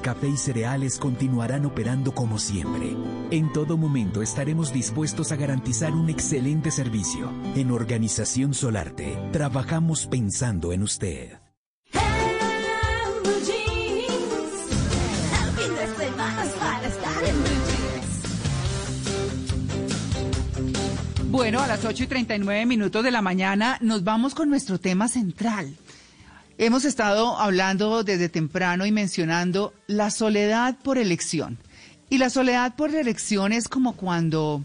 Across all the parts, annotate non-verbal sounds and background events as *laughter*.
café y cereales continuarán operando como siempre. En todo momento estaremos dispuestos a garantizar un excelente servicio. En Organización Solarte, trabajamos pensando en usted. Bueno, a las 8 y 39 minutos de la mañana nos vamos con nuestro tema central. Hemos estado hablando desde temprano y mencionando la soledad por elección. Y la soledad por elección es como cuando,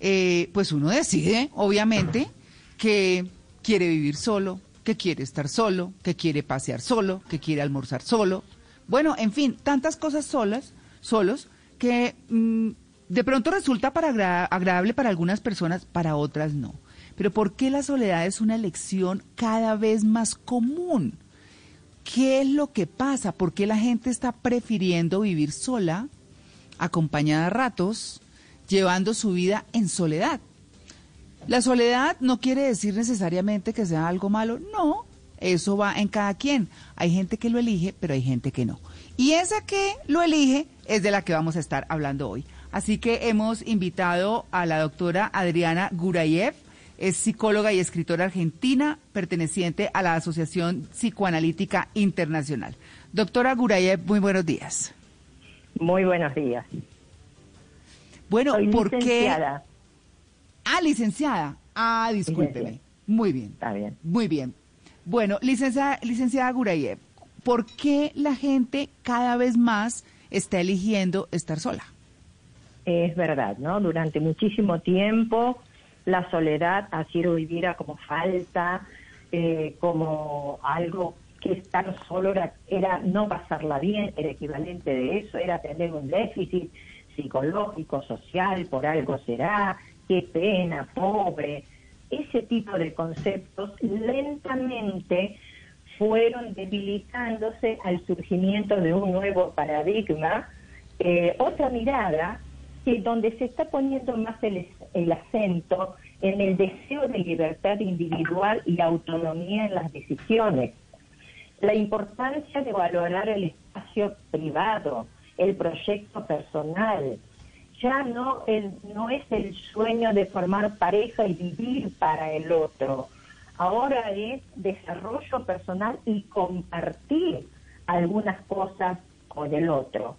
eh, pues uno decide, obviamente, que quiere vivir solo, que quiere estar solo, que quiere pasear solo, que quiere almorzar solo. Bueno, en fin, tantas cosas solas, solos, que mm, de pronto resulta para agradable para algunas personas, para otras no. Pero ¿por qué la soledad es una elección cada vez más común? ¿Qué es lo que pasa? ¿Por qué la gente está prefiriendo vivir sola, acompañada a ratos, llevando su vida en soledad? La soledad no quiere decir necesariamente que sea algo malo, no, eso va en cada quien. Hay gente que lo elige, pero hay gente que no. Y esa que lo elige es de la que vamos a estar hablando hoy. Así que hemos invitado a la doctora Adriana Gurayev, es psicóloga y escritora argentina perteneciente a la Asociación Psicoanalítica Internacional. Doctora Gurayev, muy buenos días. Muy buenos días. Bueno, ¿por qué? Ah, licenciada. Ah, discúlpeme. Muy bien. Está bien. Muy bien. Bueno, licenciada, licenciada Gurayev, ¿por qué la gente cada vez más está eligiendo estar sola? Es verdad, ¿no? Durante muchísimo tiempo la soledad ha sido vivida como falta, eh, como algo que estar solo era, era no pasarla bien, era equivalente de eso, era tener un déficit psicológico, social, por algo será, qué pena, pobre. Ese tipo de conceptos lentamente fueron debilitándose al surgimiento de un nuevo paradigma, eh, otra mirada que donde se está poniendo más el, el acento en el deseo de libertad individual y autonomía en las decisiones. La importancia de valorar el espacio privado, el proyecto personal. Ya no, el, no es el sueño de formar pareja y vivir para el otro. Ahora es desarrollo personal y compartir algunas cosas con el otro.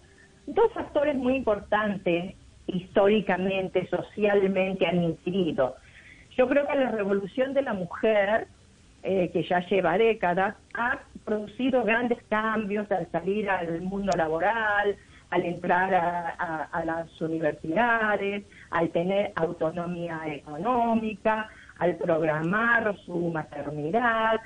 Dos factores muy importantes históricamente, socialmente han incidido. Yo creo que la revolución de la mujer, eh, que ya lleva décadas, ha producido grandes cambios al salir al mundo laboral, al entrar a, las universidades, al tener autonomía económica, al programar su maternidad.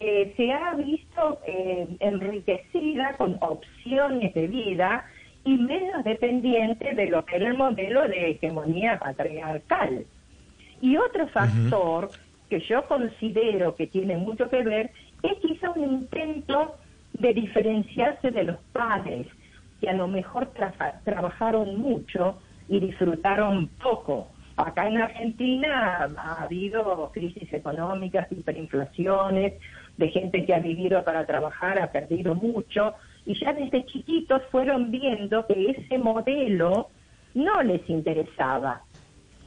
Eh, se ha visto eh, enriquecida con opciones de vida y menos dependiente de lo que era el modelo de hegemonía patriarcal. Y otro factor que yo considero que tiene mucho que ver es quizá un intento de diferenciarse de los padres, que a lo mejor trabajaron mucho y disfrutaron poco. Acá en Argentina ha habido crisis económicas, hiperinflaciones, de gente que ha vivido para trabajar, ha perdido mucho, y ya desde chiquitos fueron viendo que ese modelo no les interesaba.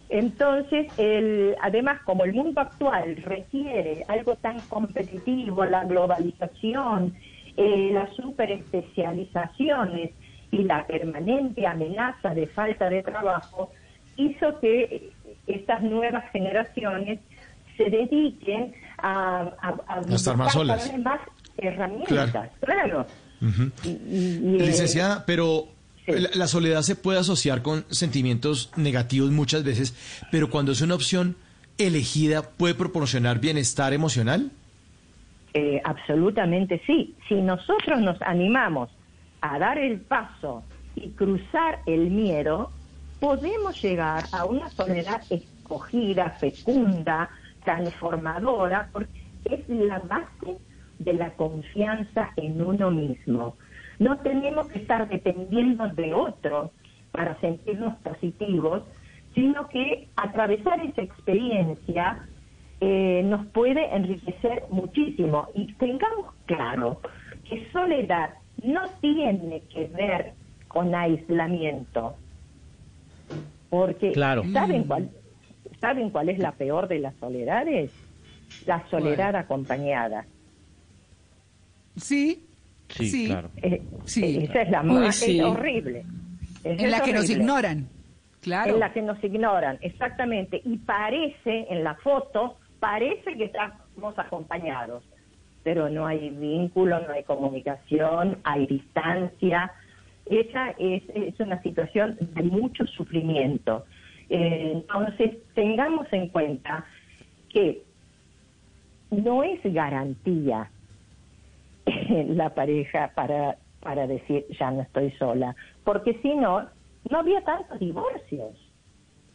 Entonces, el, además, como el mundo actual requiere algo tan competitivo, la globalización, eh, las superespecializaciones y la permanente amenaza de falta de trabajo, hizo que estas nuevas generaciones se dediquen a, a, estar más solas. más herramientas. Claro. Licenciada, pero la, soledad se puede asociar con sentimientos negativos muchas veces, pero cuando es una opción elegida, ¿puede proporcionar bienestar emocional? Eh, absolutamente sí. Si nosotros nos animamos a dar el paso y cruzar el miedo, podemos llegar a una soledad escogida, fecunda, transformadora, porque es la base de la confianza en uno mismo. No tenemos que estar dependiendo de otro para sentirnos positivos, sino que atravesar esa experiencia eh, nos puede enriquecer muchísimo. Y tengamos claro que soledad no tiene que ver con aislamiento, porque ¿saben, cuál, ¿saben cuál es la peor de las soledades? La soledad acompañada. Sí, Sí, claro. Eh, esa es la más horrible. en la que nos ignoran. Claro. En la que nos ignoran, exactamente. Y parece, en la foto, parece que estamos acompañados, pero no hay vínculo, no hay comunicación, hay distancia. Esa es, es una situación de mucho sufrimiento. Eh, entonces, tengamos en cuenta que no es garantía *laughs* la pareja para, para decir ya no estoy sola, porque si no, no había tantos divorcios.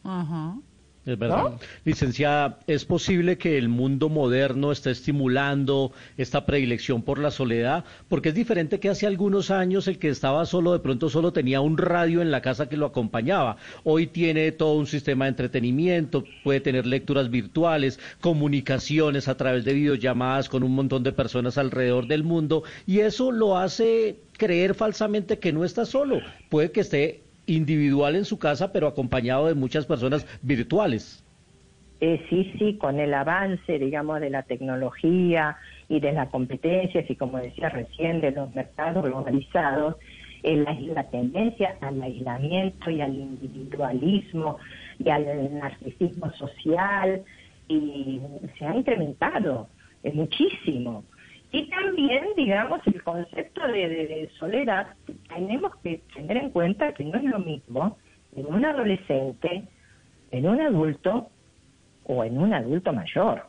Ajá. Es verdad. Licenciada, ¿es posible que el mundo moderno esté estimulando esta predilección por la soledad? Porque es diferente que hace algunos años el que estaba solo de pronto solo tenía un radio en la casa que lo acompañaba. Hoy tiene todo un sistema de entretenimiento, puede tener lecturas virtuales, comunicaciones a través de videollamadas con un montón de personas alrededor del mundo y eso lo hace creer falsamente que no está solo. Puede que esté individual en su casa, pero acompañado de muchas personas virtuales. Eh, sí, sí, con el avance, digamos, de la tecnología y de las competencias y, como decía recién, de los mercados globalizados, eh, la, tendencia al aislamiento y al individualismo y al narcisismo social y se ha incrementado eh, muchísimo. Y también, digamos, el concepto de, soledad, tenemos que tener en cuenta que no es lo mismo en un adolescente, en un adulto o en un adulto mayor.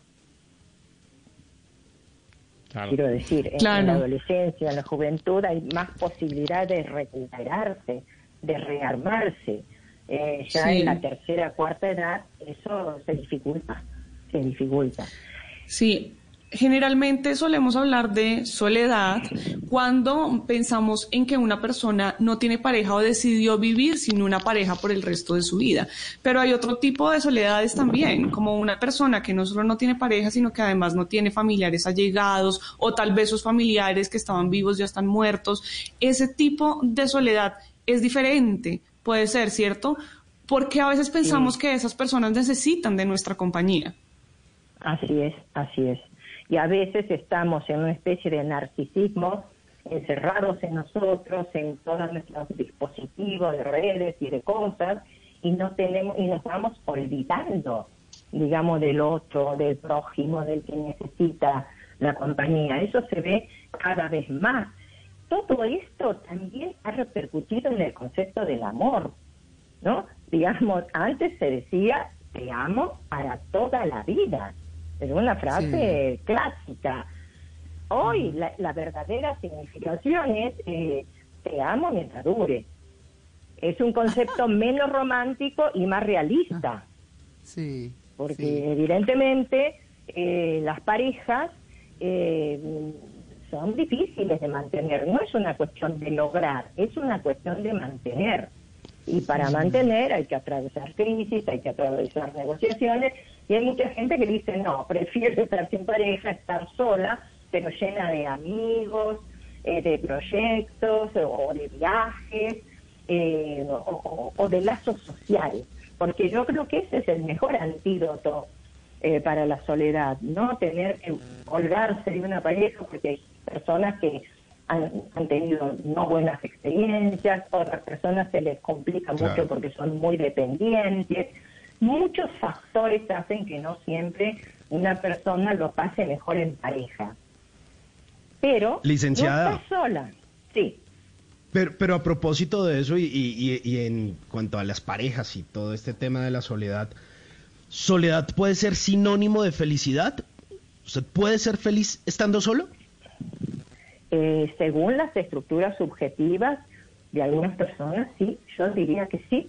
Quiero decir, en, la adolescencia, en la juventud hay más posibilidad de recuperarse, de rearmarse. Eh, ya en la tercera, cuarta edad, eso se dificulta, se dificulta. Sí, Generalmente solemos hablar de soledad cuando pensamos en que una persona no tiene pareja o decidió vivir sin una pareja por el resto de su vida. Pero hay otro tipo de soledades también, como una persona que no solo no tiene pareja, sino que además no tiene familiares allegados o tal vez sus familiares que estaban vivos ya están muertos. Ese tipo de soledad es diferente, puede ser, ¿cierto? Porque a veces pensamos que esas personas necesitan de nuestra compañía. Así es, así es y a veces estamos en una especie de narcisismo encerrados en nosotros, en todos nuestros dispositivos de redes y de cosas, y no tenemos, y nos vamos olvidando, digamos, del otro, del prójimo, del que necesita la compañía. Eso se ve cada vez más. Todo esto también ha repercutido en el concepto del amor, ¿no? Digamos, antes se decía, te amo para toda la vida es una frase clásica. Hoy la, verdadera significación es eh, te amo mientras dure. Es un concepto *laughs* menos romántico y más realista. Sí. Porque evidentemente eh, las parejas eh, son difíciles de mantener. No es una cuestión de lograr, es una cuestión de mantener. Y para mantener hay que atravesar crisis, hay que atravesar negociaciones y hay mucha gente que dice, no, prefiero estar sin pareja, estar sola, pero llena de amigos, eh, de proyectos o de viajes eh, o, de lazos sociales. Porque yo creo que ese es el mejor antídoto eh, para la soledad, no tener que colgarse de una pareja porque hay personas que han, tenido no buenas experiencias, otras personas se les complica mucho porque son muy dependientes muchos factores hacen que no siempre una persona lo pase mejor en pareja. Pero Licenciada. no está sola. Sí. Pero, pero a propósito de eso y, y, en cuanto a las parejas y todo este tema de la soledad, ¿soledad puede ser sinónimo de felicidad? ¿Usted puede ser feliz estando solo? Eh, según las estructuras subjetivas de algunas personas, sí, yo diría que sí.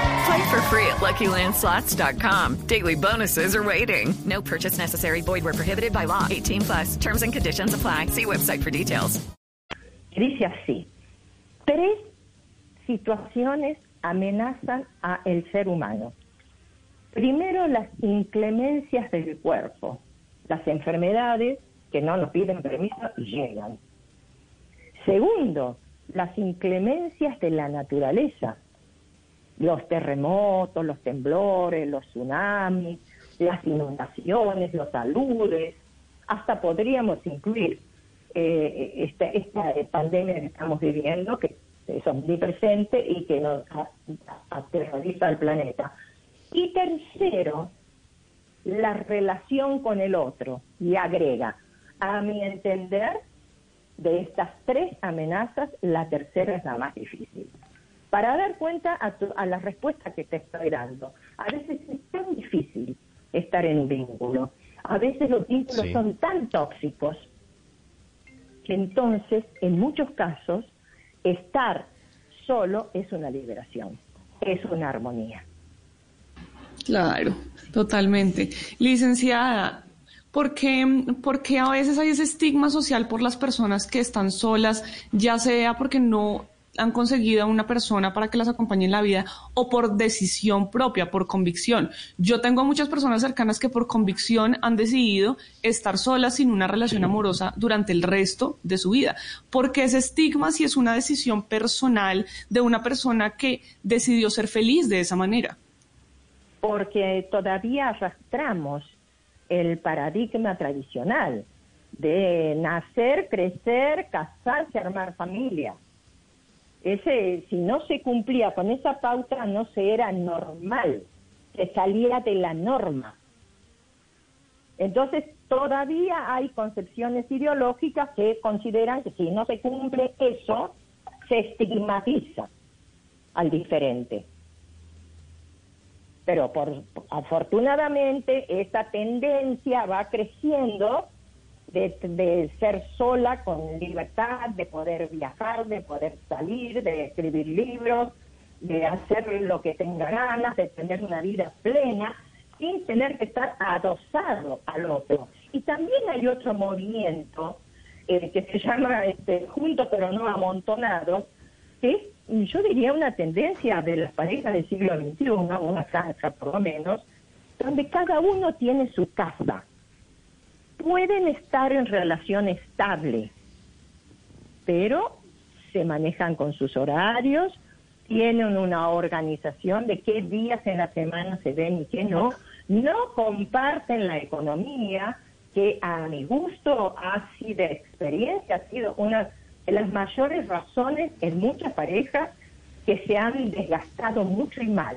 Play for free at LuckyLandSlots.com. Daily bonuses are waiting. No purchase necessary. Void where prohibited by law. 18 plus. Terms and conditions apply. See website for details. Dice así, tres situaciones amenazan a el ser humano. Primero, las inclemencias del cuerpo, las enfermedades que no nos piden permiso llegan. Segundo, las inclemencias de la naturaleza, los terremotos, los temblores, los tsunamis, las inundaciones, los aludes, hasta podríamos incluir eh, esta, esta pandemia que estamos viviendo, que es omnipresente y que nos aterroriza al planeta. Y tercero, la relación con el otro, y agrega, a mi entender, de estas tres amenazas, la tercera es la más difícil. Para dar cuenta a, tu- a la respuesta que te estoy dando, a veces es tan difícil estar en un vínculo, a veces los vínculos Sí. son tan tóxicos que entonces, en muchos casos, estar solo es una liberación, es una armonía. Claro, totalmente. Licenciada, ¿por qué, por qué a veces hay ese estigma social por las personas que están solas, ya sea porque no han conseguido a una persona para que las acompañe en la vida o por decisión propia, por convicción? Yo tengo muchas personas cercanas que por convicción han decidido estar solas sin una relación amorosa durante el resto de su vida. ¿Por qué ese estigma si es una decisión personal de una persona que decidió ser feliz de esa manera? porque todavía arrastramos el paradigma tradicional de nacer, crecer, casarse, armar familia. Ese, si no se cumplía con esa pauta, no se era normal, se salía de la norma. Entonces, todavía hay concepciones ideológicas que consideran que si no se cumple eso, se estigmatiza al diferente pero por, afortunadamente esta tendencia va creciendo de, de ser sola con libertad, de poder viajar, de poder salir, de escribir libros, de hacer lo que tenga ganas, de tener una vida plena, sin tener que estar adosado al otro. Y también hay otro movimiento eh, que se llama este, juntos pero no amontonados, que es yo diría una tendencia de las parejas del siglo XXI, una casa por lo menos, donde cada uno tiene su casa. Pueden estar en relación estable, pero se manejan con sus horarios, tienen una organización de qué días en la semana se ven y qué no, no comparten la economía, que a mi gusto ha sido experiencia, ha sido una de las mayores razones en muchas parejas que se han desgastado mucho y mal,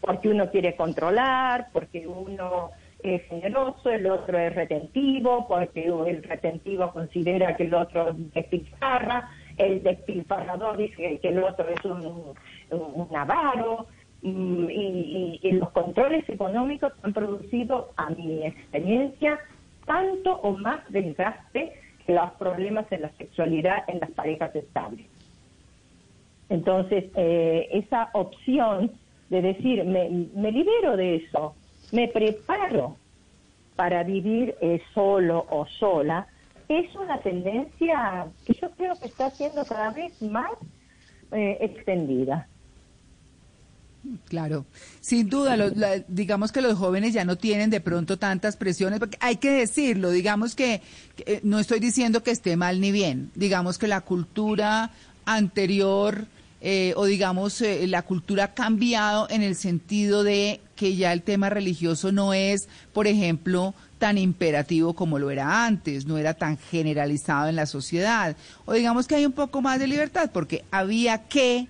porque uno quiere controlar, porque uno es generoso, el otro es retentivo, porque el retentivo considera que el otro despilfarra, el despilfarrador dice que el otro es un, un avaro, y, y- y los controles económicos han producido, a mi experiencia, tanto o más desgaste que los problemas en la sexualidad en las parejas estables. Entonces, eh, esa opción de decir, me libero de eso, me preparo para vivir eh, solo o sola, es una tendencia que yo creo que está siendo cada vez más eh, extendida. Claro, sin duda, la- digamos que los jóvenes ya no tienen de pronto tantas presiones, porque hay que decirlo, digamos que, que, eh, no estoy diciendo que esté mal ni bien, digamos que la cultura anterior eh, o digamos eh, la cultura ha cambiado en el sentido de que ya el tema religioso no es, por ejemplo, tan imperativo como lo era antes, no era tan generalizado en la sociedad. O digamos que hay un poco más de libertad, porque había que,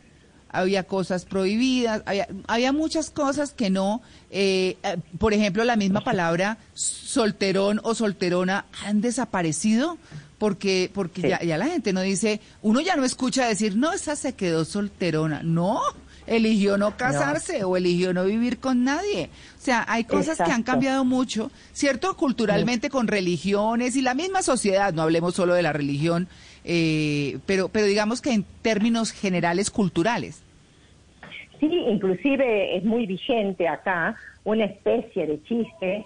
había cosas prohibidas, había, había muchas cosas que no, eh, eh, por ejemplo, la misma palabra solterón o solterona han desaparecido porque porque ya, ya la gente no dice, uno ya no escucha decir, no, esa se quedó solterona, no, eligió no casarse o eligió no vivir con nadie. O sea, hay cosas que han cambiado mucho, ¿cierto? Culturalmente con religiones y la misma sociedad, no hablemos solo de la religión, eh, pero, pero digamos que en términos generales culturales. Sí, inclusive es muy vigente acá una especie de chiste,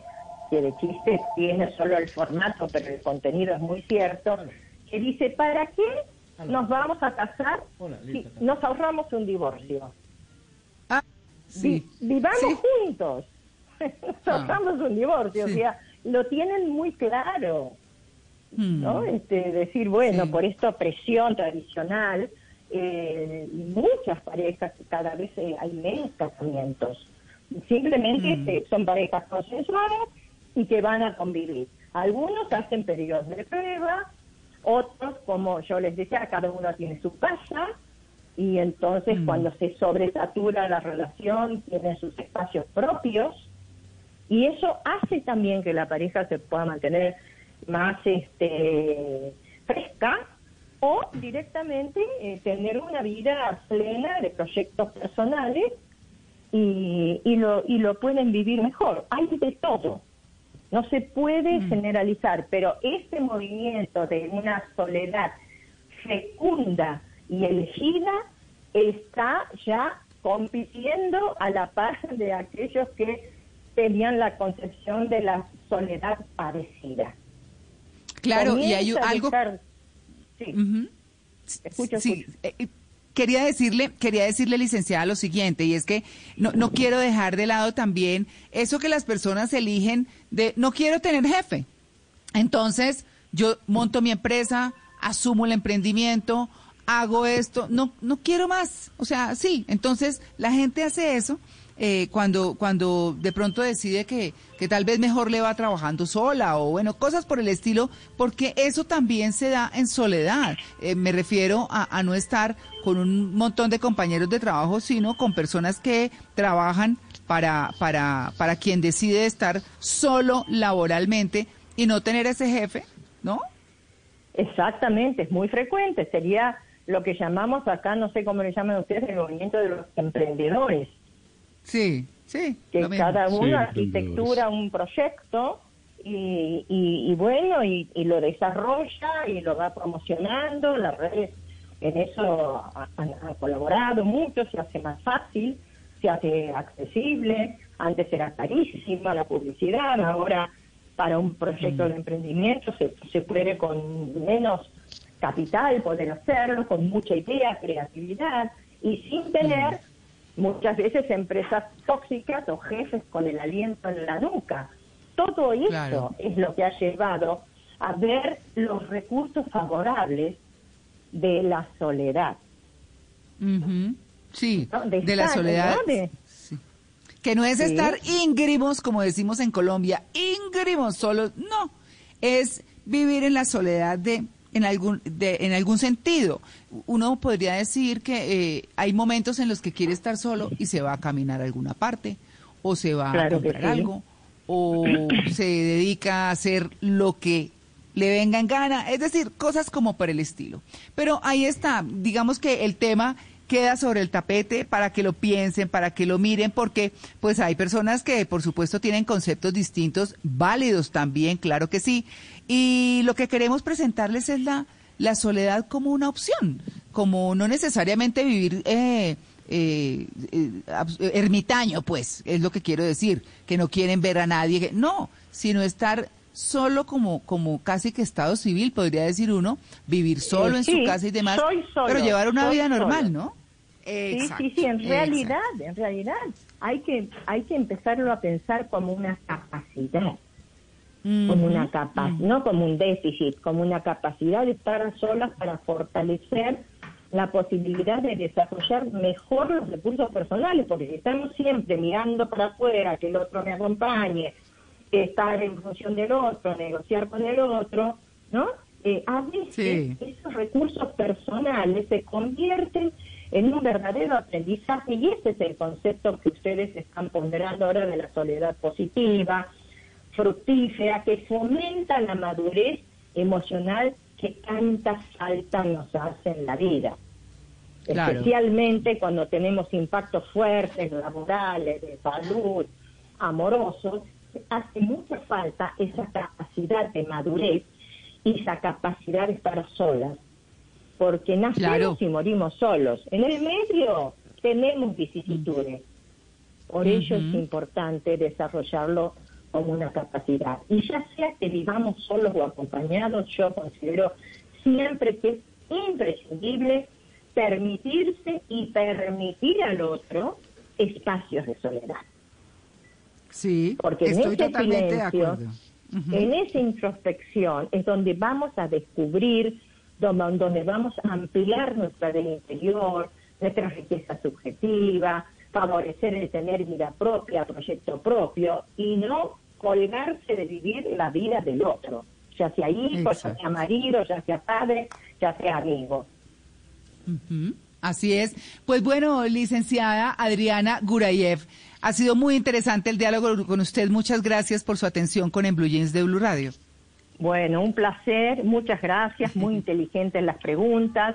que de chiste tiene solo el formato, pero el contenido es muy cierto, que dice, ¿para qué nos vamos a casar si nos ahorramos un divorcio? Ah, Vi- vivamos juntos, *laughs* nos Ah. ahorramos un divorcio, o Sí. sea, lo tienen muy claro. Hmm. ¿no? Este, decir, bueno, Sí. por esta presión tradicional, eh, muchas parejas, cada vez eh, hay menos casamientos. Simplemente Mm. este, son parejas consensuadas y que van a convivir. Algunos hacen periodos de prueba, otros, como yo les decía, cada uno tiene su casa y entonces Mm. cuando se sobresatura la relación tienen sus espacios propios y eso hace también que la pareja se pueda mantener más este fresca o directamente eh, tener una vida plena de proyectos personales y, y lo y lo pueden vivir mejor hay de todo no se puede generalizar pero este movimiento de una soledad fecunda y elegida está ya compitiendo a la par de aquellos que tenían la concepción de la soledad padecida. Claro, y hay algo... Sí, Ujú. escucho, Sí, escucho. eh, quería decirle, quería decirle, licenciada, lo siguiente, y es que no, no quiero dejar de lado también eso que las personas eligen de no quiero tener jefe. Entonces, yo monto mi empresa, asumo el emprendimiento, hago esto, no, no quiero más. O sea, sí, entonces la gente hace eso eh, cuando, cuando de pronto decide que, que tal vez mejor le va trabajando sola o bueno, cosas por el estilo, porque eso también se da en soledad. Eh, me refiero a, no estar con un montón de compañeros de trabajo, sino con personas que trabajan para, para, para quien decide estar solo laboralmente y no tener ese jefe, ¿no? Exactamente, es muy frecuente. Sería lo que llamamos acá, no sé cómo le llaman ustedes, el movimiento de los emprendedores. Sí, sí. que cada uno Sí, arquitectura un proyecto y, y- y bueno, y, y lo desarrolla y lo va promocionando, las redes en eso ha- han, han colaborado mucho, se hace más fácil, se hace accesible, antes era carísima la publicidad, ahora para un proyecto de emprendimiento se, se puede con menos capital poder hacerlo, con mucha idea, creatividad y sin tener muchas veces empresas tóxicas o jefes con el aliento en la nuca. Todo eso Claro. es lo que ha llevado a ver los recursos favorables de la soledad. Sí, ¿no? de, la soledad. Que no es Sí. estar íngrimos, como decimos en Colombia, íngrimos solos, no. Es vivir en la soledad de en algún de, en algún sentido. Uno podría decir que eh, hay momentos en los que quiere estar solo y se va a caminar a alguna parte o se va Claro a comprar sí. algo o se dedica a hacer lo que le venga en gana, es decir, cosas como por el estilo. Pero ahí está, digamos que el tema queda sobre el tapete para que lo piensen, para que lo miren, porque pues hay personas que por supuesto tienen conceptos distintos, válidos también, claro que sí. Y lo que queremos presentarles es la, la soledad como una opción, como no necesariamente vivir eh, eh, eh, ermitaño, pues, es lo que quiero decir, que no quieren ver a nadie, no, sino estar solo como, como casi que estado civil, podría decir uno, vivir solo Eh, en su sí, casa y demás, soy solo, pero llevar una vida normal, solo. ¿no? Sí, Exacto, sí, sí, en exacto. realidad, en realidad hay que hay que empezarlo a pensar como una capacidad, como una capa no como un déficit, como una capacidad de estar a solas para fortalecer la posibilidad de desarrollar mejor los recursos personales, porque si estamos siempre mirando para afuera, que el otro me acompañe, estar en función del otro, negociar con el otro, ¿no? Eh, a veces esos recursos personales se convierten en un verdadero aprendizaje y ese es el concepto que ustedes están ponderando ahora de la soledad positiva, fructífera, que fomenta la madurez emocional que tanta falta nos hace en la vida. Especialmente cuando tenemos impactos fuertes, laborales, de salud, amorosos, hace mucha falta esa capacidad de madurez y esa capacidad de estar solas porque nacemos y morimos solos. En el medio tenemos vicisitudes. Por ello es importante desarrollarlo como una capacidad. Y ya sea que vivamos solos o acompañados, yo considero siempre que es imprescindible permitirse y permitir al otro espacios de soledad. Sí, porque estoy en ese totalmente de silencio, acuerdo. en esa introspección es donde vamos a descubrir donde, donde vamos a ampliar nuestra vida interior, nuestra riqueza subjetiva, favorecer el tener vida propia, proyecto propio y no colgarse de vivir la vida del otro, ya sea hijo, ya sea marido, ya sea padre, ya sea amigo. Así es. Pues bueno, licenciada Adriana Gurayev, ha sido muy interesante el diálogo con usted. Muchas gracias por su atención con En Blue Jeans de Blue Radio. Bueno, un placer, muchas gracias, muy *laughs* inteligentes las preguntas.